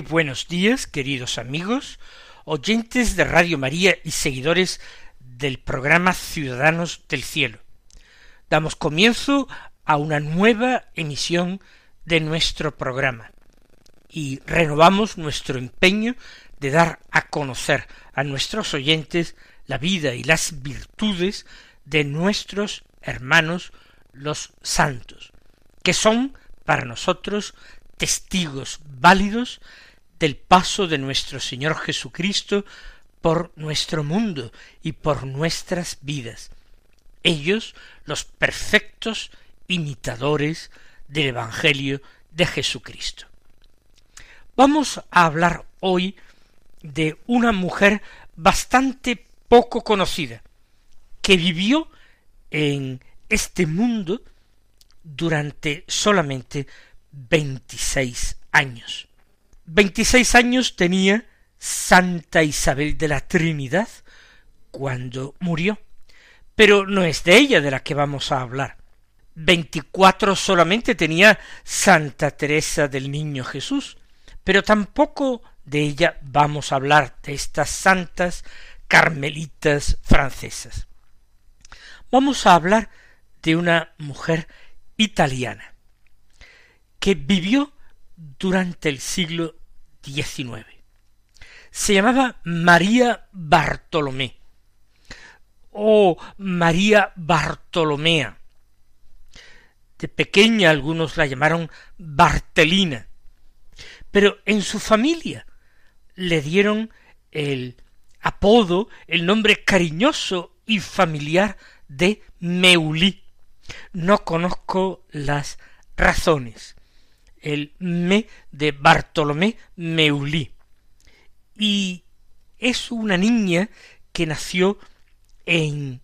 Buenos días, queridos amigos, oyentes de Radio María y seguidores del programa Ciudadanos del Cielo. Damos comienzo a una nueva emisión de nuestro programa y renovamos nuestro empeño de dar a conocer a nuestros oyentes la vida y las virtudes de nuestros hermanos los santos, que son para nosotros testigos válidos del paso de nuestro Señor Jesucristo por nuestro mundo y por nuestras vidas. Ellos, los perfectos imitadores del Evangelio de Jesucristo. Vamos a hablar hoy de una mujer bastante poco conocida, que vivió en este mundo durante solamente veintiséis años. Veintiséis años tenía Santa Isabel de la Trinidad cuando murió. Pero no es de ella de la que vamos a hablar. Veinticuatro solamente tenía Santa Teresa del Niño Jesús, pero tampoco de ella vamos a hablar de estas santas carmelitas francesas. Vamos a hablar de una mujer italiana que vivió durante el siglo Se llamaba María Bartolomé o María Bartolomea. De pequeña algunos la llamaron Bartelina, pero en su familia le dieron el apodo, el nombre cariñoso y familiar de Meulí. No conozco las razones el me de Bartolomé Meulí. Y es una niña que nació en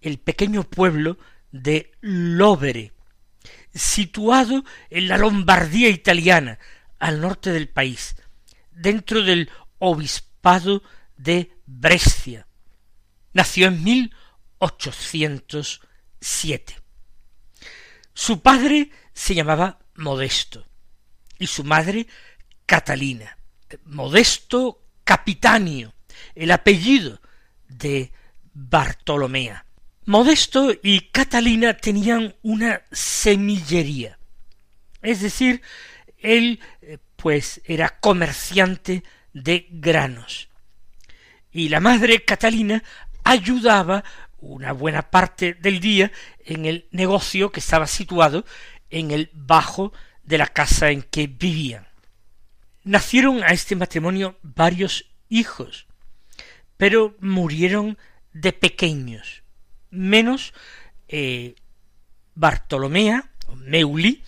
el pequeño pueblo de Lovere, situado en la Lombardía italiana, al norte del país, dentro del obispado de Brescia. Nació en mil ochocientos siete. Su padre se llamaba Modesto y su madre Catalina. Modesto Capitanio, el apellido de Bartolomea. Modesto y Catalina tenían una semillería. Es decir, él eh, pues era comerciante de granos. Y la madre Catalina ayudaba una buena parte del día en el negocio que estaba situado en el bajo de la casa en que vivían. Nacieron a este matrimonio varios hijos, pero murieron de pequeños, menos eh, Bartolomea, Meuli,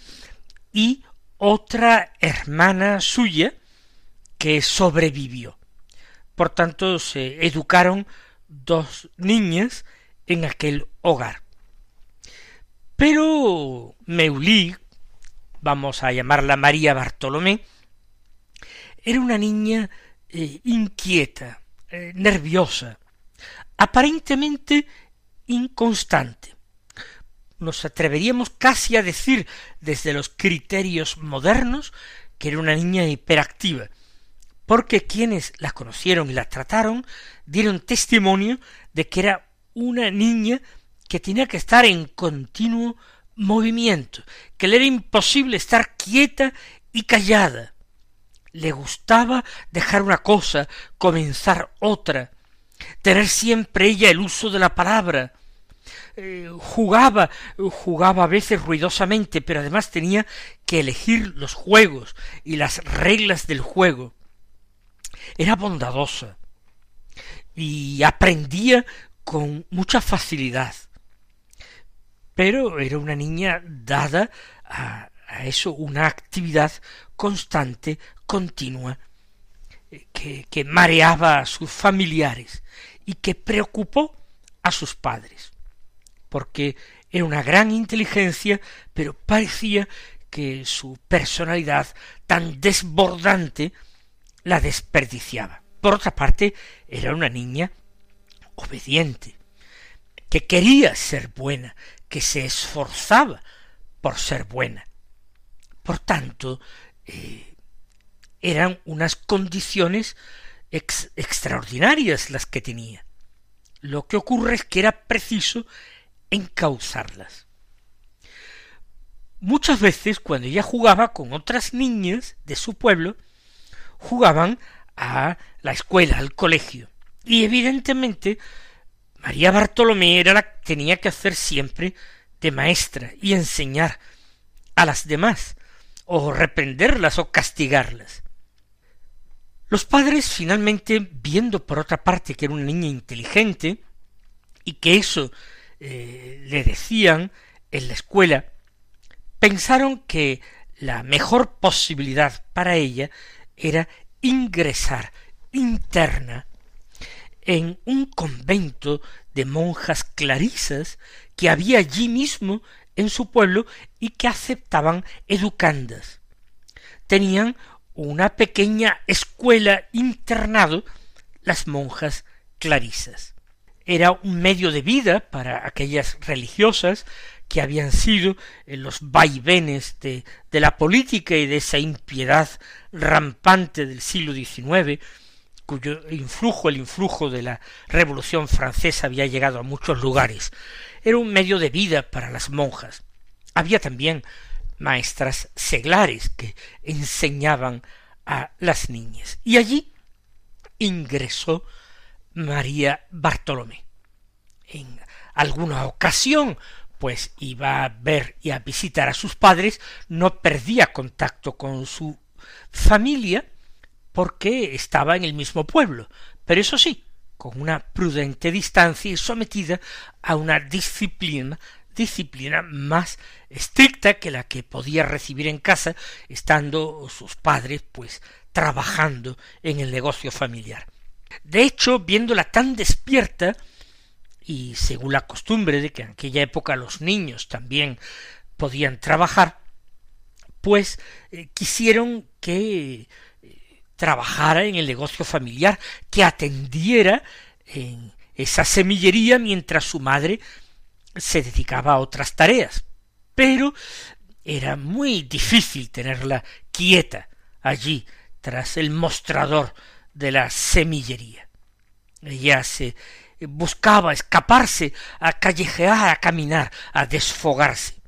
y otra hermana suya que sobrevivió. Por tanto, se educaron dos niñas en aquel hogar. Pero Meuli, vamos a llamarla María Bartolomé, era una niña eh, inquieta, eh, nerviosa, aparentemente inconstante. Nos atreveríamos casi a decir desde los criterios modernos que era una niña hiperactiva, porque quienes la conocieron y la trataron dieron testimonio de que era una niña que tenía que estar en continuo movimiento, que le era imposible estar quieta y callada. Le gustaba dejar una cosa, comenzar otra, tener siempre ella el uso de la palabra. Eh, jugaba, jugaba a veces ruidosamente, pero además tenía que elegir los juegos y las reglas del juego. Era bondadosa y aprendía con mucha facilidad. Pero era una niña dada a, eso, una actividad constante, continua, que, que mareaba a sus familiares y que preocupó a sus padres, porque era una gran inteligencia, pero parecía que su personalidad tan desbordante la desperdiciaba. Por otra parte, era una niña obediente, que quería ser buena, que se esforzaba por ser buena. Por tanto, eh, eran unas condiciones extraordinarias las que tenía. Lo que ocurre es que era preciso encauzarlas. Muchas veces cuando ella jugaba con otras niñas de su pueblo, jugaban a la escuela, al colegio. Y evidentemente María Bartolomé era la que tenía que hacer siempre de maestra y enseñar a las demás, o reprenderlas o castigarlas. Los padres finalmente, viendo por otra parte que era una niña inteligente, y que eso eh, le decían en la escuela, pensaron que la mejor posibilidad para ella era ingresar interna en un convento de monjas clarisas que había allí mismo en su pueblo y que aceptaban educandas. Tenían una pequeña escuela internado las monjas clarisas. Era un medio de vida para aquellas religiosas que habían sido en los vaivenes de, de la política y de esa impiedad rampante del siglo XIX, cuyo influjo, el influjo de la Revolución francesa había llegado a muchos lugares. Era un medio de vida para las monjas. Había también maestras seglares que enseñaban a las niñas. Y allí ingresó María Bartolomé. En alguna ocasión pues iba a ver y a visitar a sus padres, no perdía contacto con su familia porque estaba en el mismo pueblo, pero eso sí, con una prudente distancia y sometida a una disciplina disciplina más estricta que la que podía recibir en casa estando sus padres pues trabajando en el negocio familiar. De hecho, viéndola tan despierta, y según la costumbre de que en aquella época los niños también podían trabajar, pues eh, quisieron que trabajara en el negocio familiar, que atendiera en esa semillería mientras su madre se dedicaba a otras tareas. Pero era muy difícil tenerla quieta allí tras el mostrador de la semillería. Ella se buscaba escaparse, a callejear, a caminar, a desfogarse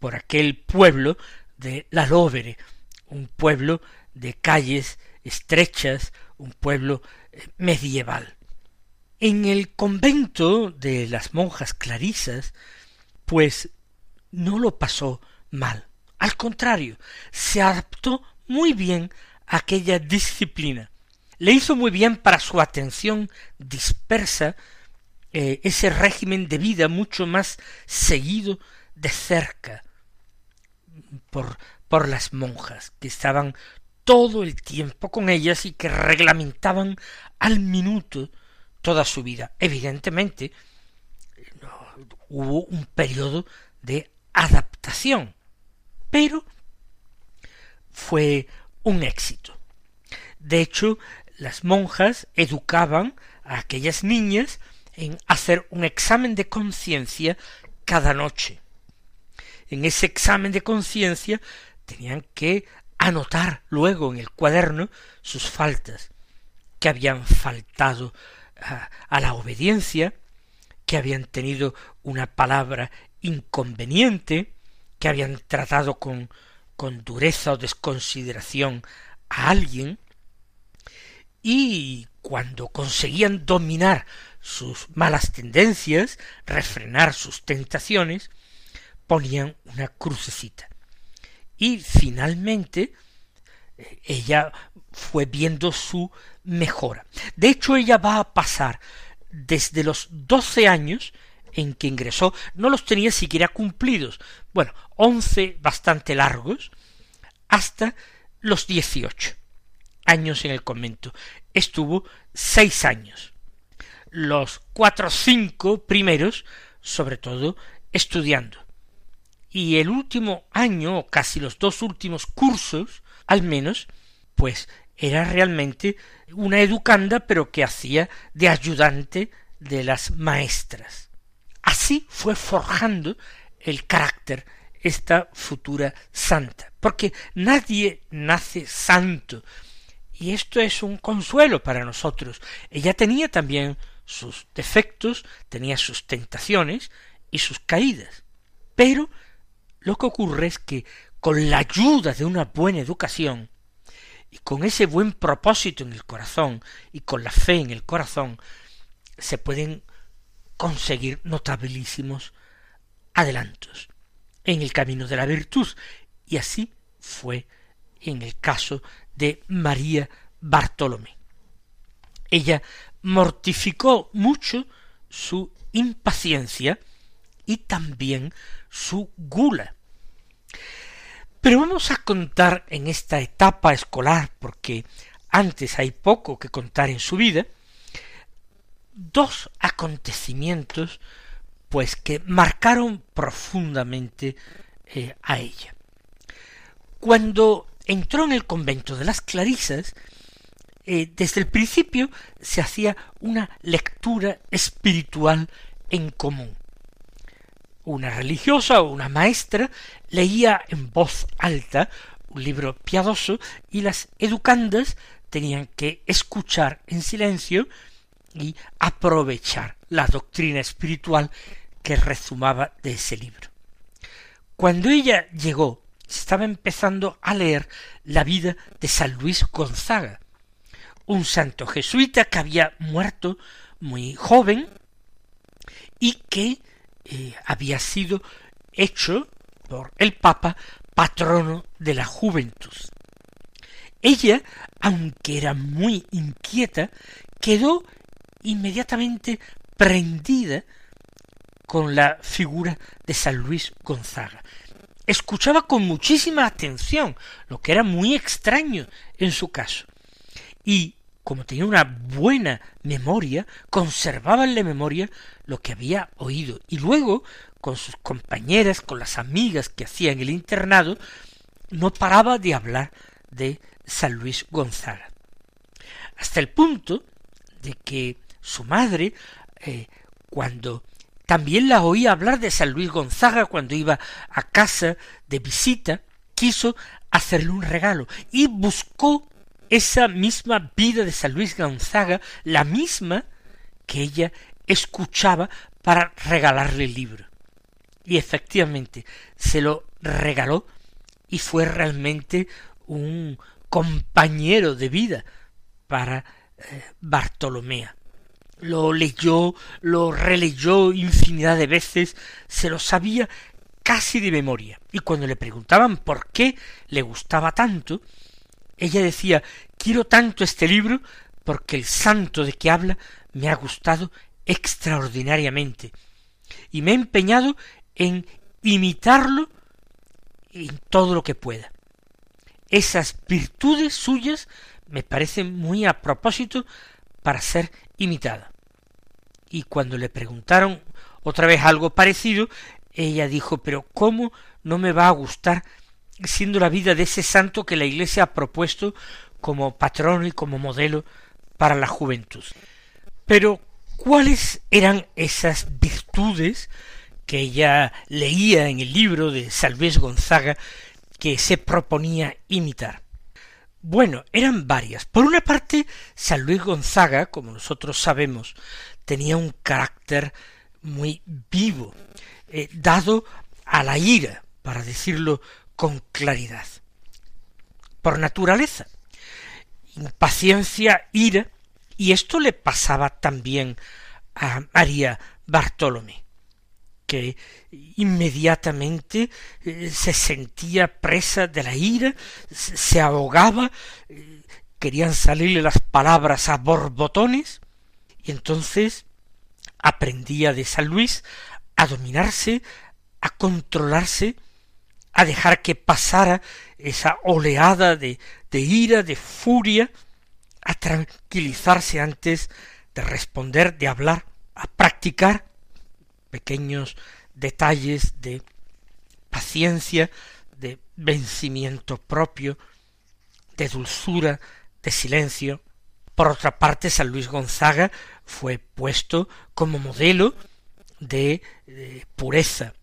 por aquel pueblo de la Lóvere, un pueblo de calles estrechas, un pueblo eh, medieval. En el convento de las monjas clarisas, pues no lo pasó mal. Al contrario, se adaptó muy bien a aquella disciplina. Le hizo muy bien para su atención dispersa eh, ese régimen de vida mucho más seguido de cerca por, por las monjas, que estaban todo el tiempo con ellas y que reglamentaban al minuto toda su vida. Evidentemente, hubo un periodo de adaptación, pero fue un éxito. De hecho, las monjas educaban a aquellas niñas en hacer un examen de conciencia cada noche. En ese examen de conciencia tenían que anotar luego en el cuaderno sus faltas, que habían faltado a, a la obediencia, que habían tenido una palabra inconveniente, que habían tratado con, con dureza o desconsideración a alguien, y cuando conseguían dominar sus malas tendencias, refrenar sus tentaciones, ponían una crucecita. Y finalmente eh, ella fue viendo su mejora. De hecho, ella va a pasar desde los doce años en que ingresó, no los tenía siquiera cumplidos, bueno, once bastante largos, hasta los dieciocho años en el convento. Estuvo seis años. Los cuatro o cinco primeros, sobre todo, estudiando. Y el último año, o casi los dos últimos cursos, al menos, pues era realmente una educanda, pero que hacía de ayudante de las maestras. Así fue forjando el carácter esta futura santa, porque nadie nace santo, y esto es un consuelo para nosotros. Ella tenía también sus defectos, tenía sus tentaciones y sus caídas. Pero lo que ocurre es que con la ayuda de una buena educación y con ese buen propósito en el corazón y con la fe en el corazón, se pueden conseguir notabilísimos adelantos en el camino de la virtud. Y así fue en el caso de María Bartolomé. Ella mortificó mucho su impaciencia y también su gula. Pero vamos a contar en esta etapa escolar, porque antes hay poco que contar en su vida, dos acontecimientos pues que marcaron profundamente eh, a ella. Cuando entró en el convento de las Clarisas, eh, desde el principio se hacía una lectura espiritual en común. Una religiosa o una maestra leía en voz alta un libro piadoso y las educandas tenían que escuchar en silencio y aprovechar la doctrina espiritual que rezumaba de ese libro. Cuando ella llegó estaba empezando a leer la vida de San Luis Gonzaga, un santo jesuita que había muerto muy joven y que eh, había sido hecho por el Papa patrono de la juventud. Ella, aunque era muy inquieta, quedó inmediatamente prendida con la figura de San Luis Gonzaga escuchaba con muchísima atención, lo que era muy extraño en su caso. Y como tenía una buena memoria, conservaba en la memoria lo que había oído. Y luego, con sus compañeras, con las amigas que hacía en el internado, no paraba de hablar de San Luis Gonzaga. Hasta el punto de que su madre, eh, cuando también la oía hablar de San Luis Gonzaga cuando iba a casa de visita, quiso hacerle un regalo y buscó esa misma vida de San Luis Gonzaga, la misma que ella escuchaba para regalarle el libro. Y efectivamente se lo regaló y fue realmente un compañero de vida para eh, Bartolomea lo leyó, lo releyó infinidad de veces, se lo sabía casi de memoria. Y cuando le preguntaban por qué le gustaba tanto, ella decía quiero tanto este libro porque el santo de que habla me ha gustado extraordinariamente y me he empeñado en imitarlo en todo lo que pueda. Esas virtudes suyas me parecen muy a propósito para ser imitada. Y cuando le preguntaron otra vez algo parecido, ella dijo, pero ¿cómo no me va a gustar siendo la vida de ese santo que la Iglesia ha propuesto como patrono y como modelo para la juventud? Pero, ¿cuáles eran esas virtudes que ella leía en el libro de Salvés Gonzaga que se proponía imitar? Bueno, eran varias. Por una parte, San Luis Gonzaga, como nosotros sabemos, tenía un carácter muy vivo, eh, dado a la ira, para decirlo con claridad. Por naturaleza. Impaciencia, ira, y esto le pasaba también a María Bartolomé. que inmediatamente eh, se sentía presa de la ira, se ahogaba, eh, querían salirle las palabras a borbotones, y entonces aprendía de San Luis a dominarse, a controlarse, a dejar que pasara esa oleada de, ira, de furia, a tranquilizarse antes de responder, de hablar, a practicar pequeños detalles de paciencia, de vencimiento propio, de dulzura, de silencio. Por otra parte, San Luis Gonzaga fue puesto como modelo de, pureza.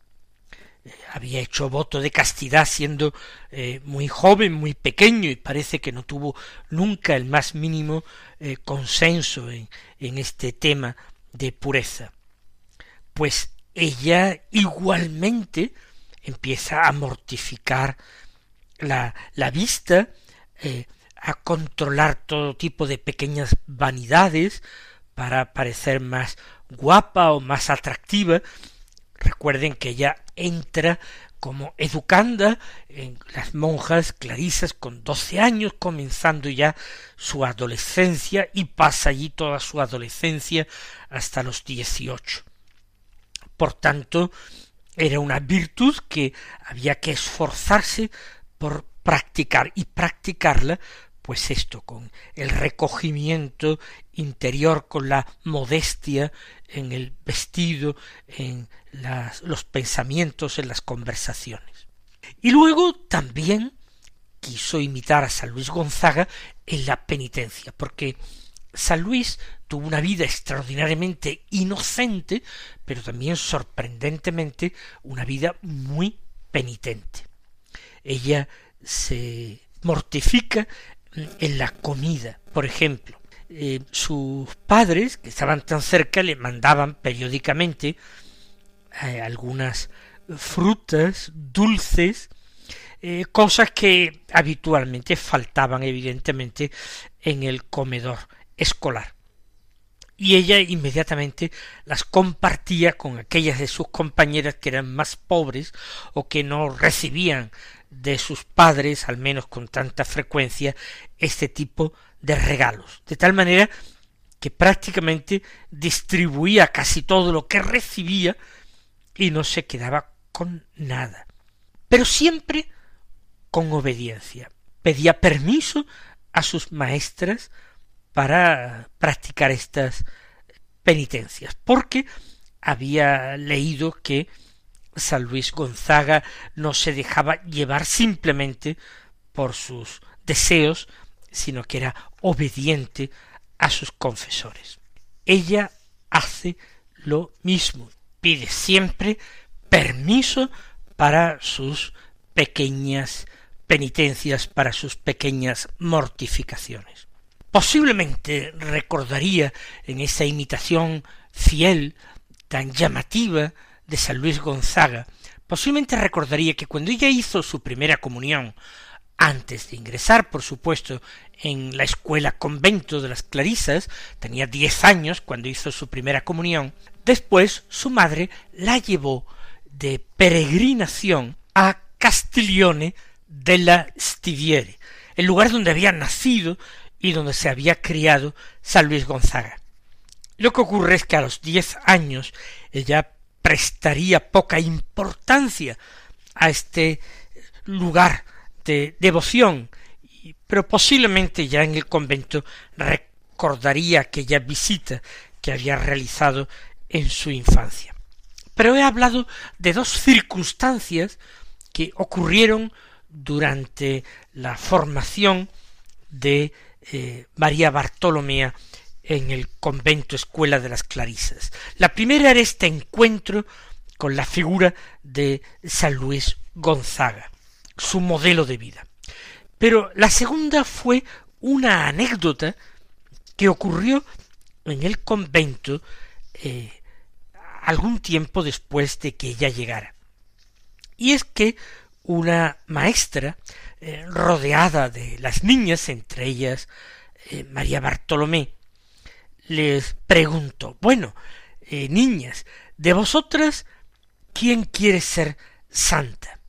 Eh, había hecho voto de castidad siendo eh, muy joven, muy pequeño, y parece que no tuvo nunca el más mínimo eh, consenso en, en este tema de pureza. Pues ella igualmente empieza a mortificar la, la vista, a controlar todo tipo de pequeñas vanidades para parecer más guapa o más atractiva. Recuerden que ella entra como educanda en las monjas clarisas con doce años, comenzando ya su adolescencia y pasa allí toda su adolescencia hasta los dieciocho. Por tanto, era una virtud que había que esforzarse por practicar y practicarla pues esto, con el recogimiento interior, con la modestia en el vestido, en los pensamientos, en las conversaciones. Y luego también quiso imitar a San Luis Gonzaga en la penitencia, porque San Luis tuvo una vida extraordinariamente inocente, pero también sorprendentemente una vida muy penitente. Ella se mortifica en la comida, por ejemplo. Eh, sus padres, que estaban tan cerca, le mandaban periódicamente eh, algunas frutas, dulces, eh, cosas que habitualmente faltaban evidentemente en el comedor escolar. Y ella inmediatamente las compartía con aquellas de sus compañeras que eran más pobres o que no recibían de sus padres, al menos con tanta frecuencia, este tipo de regalos, de tal manera que prácticamente distribuía casi todo lo que recibía y no se quedaba con nada. Pero siempre con obediencia. Pedía permiso a sus maestras para practicar estas penitencias, porque había leído que San Luis Gonzaga no se dejaba llevar simplemente por sus deseos, sino que era obediente a sus confesores. Ella hace lo mismo, pide siempre permiso para sus pequeñas penitencias, para sus pequeñas mortificaciones. Posiblemente recordaría en esa imitación fiel, tan llamativa de San Luis Gonzaga, posiblemente recordaría que cuando ella hizo su primera comunión, antes de ingresar, por supuesto, en la escuela convento de las Clarisas, tenía diez años cuando hizo su primera comunión, después su madre la llevó de peregrinación a Castiglione della Stiviere, el lugar donde había nacido y donde se había criado San Luis Gonzaga. Lo que ocurre es que a los diez años ella prestaría poca importancia a este lugar de devoción, pero posiblemente ya en el convento recordaría aquella visita que había realizado en su infancia. Pero he hablado de dos circunstancias que ocurrieron durante la formación de eh, María Bartolomea en el convento escuela de las Clarisas. La primera era este encuentro con la figura de San Luis Gonzaga, su modelo de vida. Pero la segunda fue una anécdota que ocurrió en el convento eh, algún tiempo después de que ella llegara. Y es que una maestra, eh, rodeada de las niñas, entre ellas eh, María Bartolomé, les pregunto, bueno, eh, niñas, de vosotras, ¿quién quiere ser santa?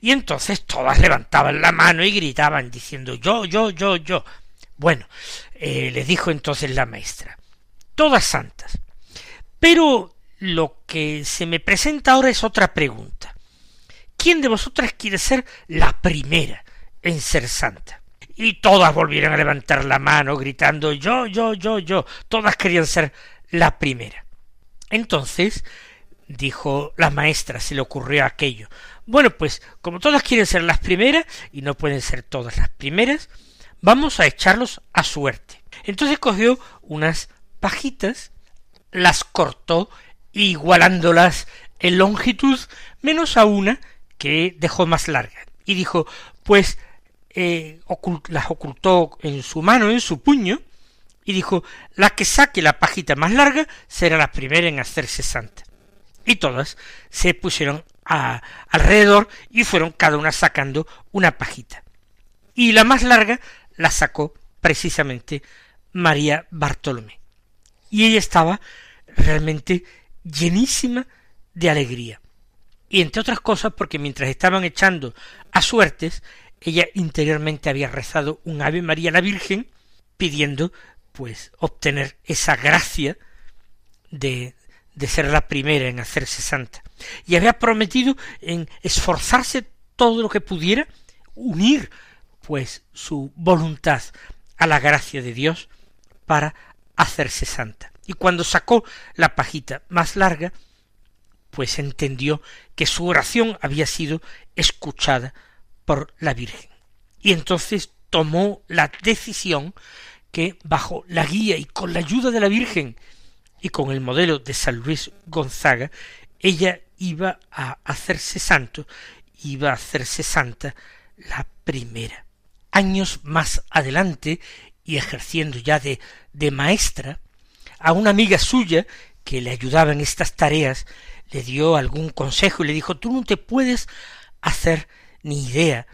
Y entonces todas levantaban la mano y gritaban diciendo yo, yo, yo, yo. Bueno, eh, le dijo entonces la maestra, todas santas. Pero lo que se me presenta ahora es otra pregunta. ¿Quién de vosotras quiere ser la primera en ser santa? Y todas volvieron a levantar la mano gritando yo, yo, yo, yo. Todas querían ser la primera. Entonces dijo la maestra, se le ocurrió aquello. Bueno, pues como todas quieren ser las primeras, y no pueden ser todas las primeras, vamos a echarlos a suerte. Entonces cogió unas pajitas, las cortó, igualándolas en longitud, menos a una que dejó más larga. Y dijo, pues eh, las ocultó en su mano, en su puño, y dijo, la que saque la pajita más larga será la primera en hacerse santa. Y todas se pusieron a, alrededor y fueron cada una sacando una pajita. Y la más larga la sacó precisamente María Bartolomé. Y ella estaba realmente llenísima de alegría. Y entre otras cosas porque mientras estaban echando a suertes, ella interiormente había rezado un Ave María la Virgen pidiendo pues obtener esa gracia de, de ser la primera en hacerse santa. Y había prometido en esforzarse todo lo que pudiera, unir pues su voluntad a la gracia de Dios para hacerse santa. Y cuando sacó la pajita más larga, pues entendió que su oración había sido escuchada por la Virgen. Y entonces tomó la decisión que bajo la guía y con la ayuda de la Virgen y con el modelo de San Luis Gonzaga, ella iba a hacerse santo, iba a hacerse santa la primera. Años más adelante, y ejerciendo ya de, de maestra, a una amiga suya que le ayudaba en estas tareas, le dio algún consejo y le dijo, tú no te puedes hacer ni idea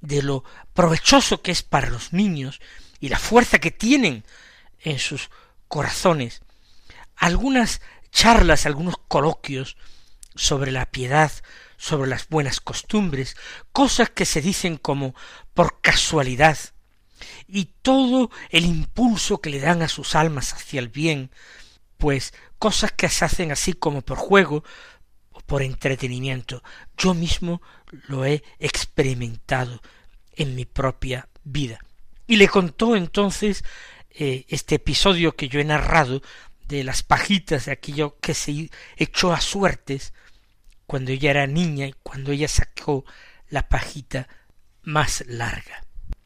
de lo provechoso que es para los niños y la fuerza que tienen en sus corazones. Algunas charlas, algunos coloquios sobre la piedad, sobre las buenas costumbres, cosas que se dicen como por casualidad, y todo el impulso que le dan a sus almas hacia el bien, pues cosas que se hacen así como por juego por entretenimiento. Yo mismo lo he experimentado en mi propia vida. Y le contó entonces eh, este episodio que yo he narrado de las pajitas de aquello que se echó a suertes cuando ella era niña y cuando ella sacó la pajita más larga.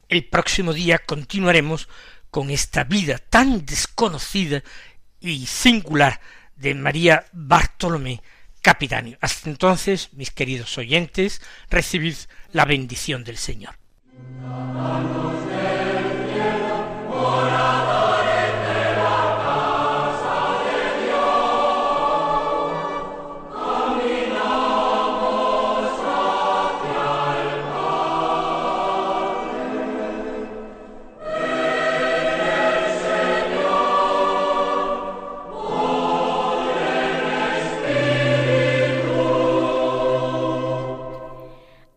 El próximo día continuaremos con esta vida tan desconocida y singular de María Bartolomé Capitanio. Hasta entonces, mis queridos oyentes, recibid la bendición del Señor.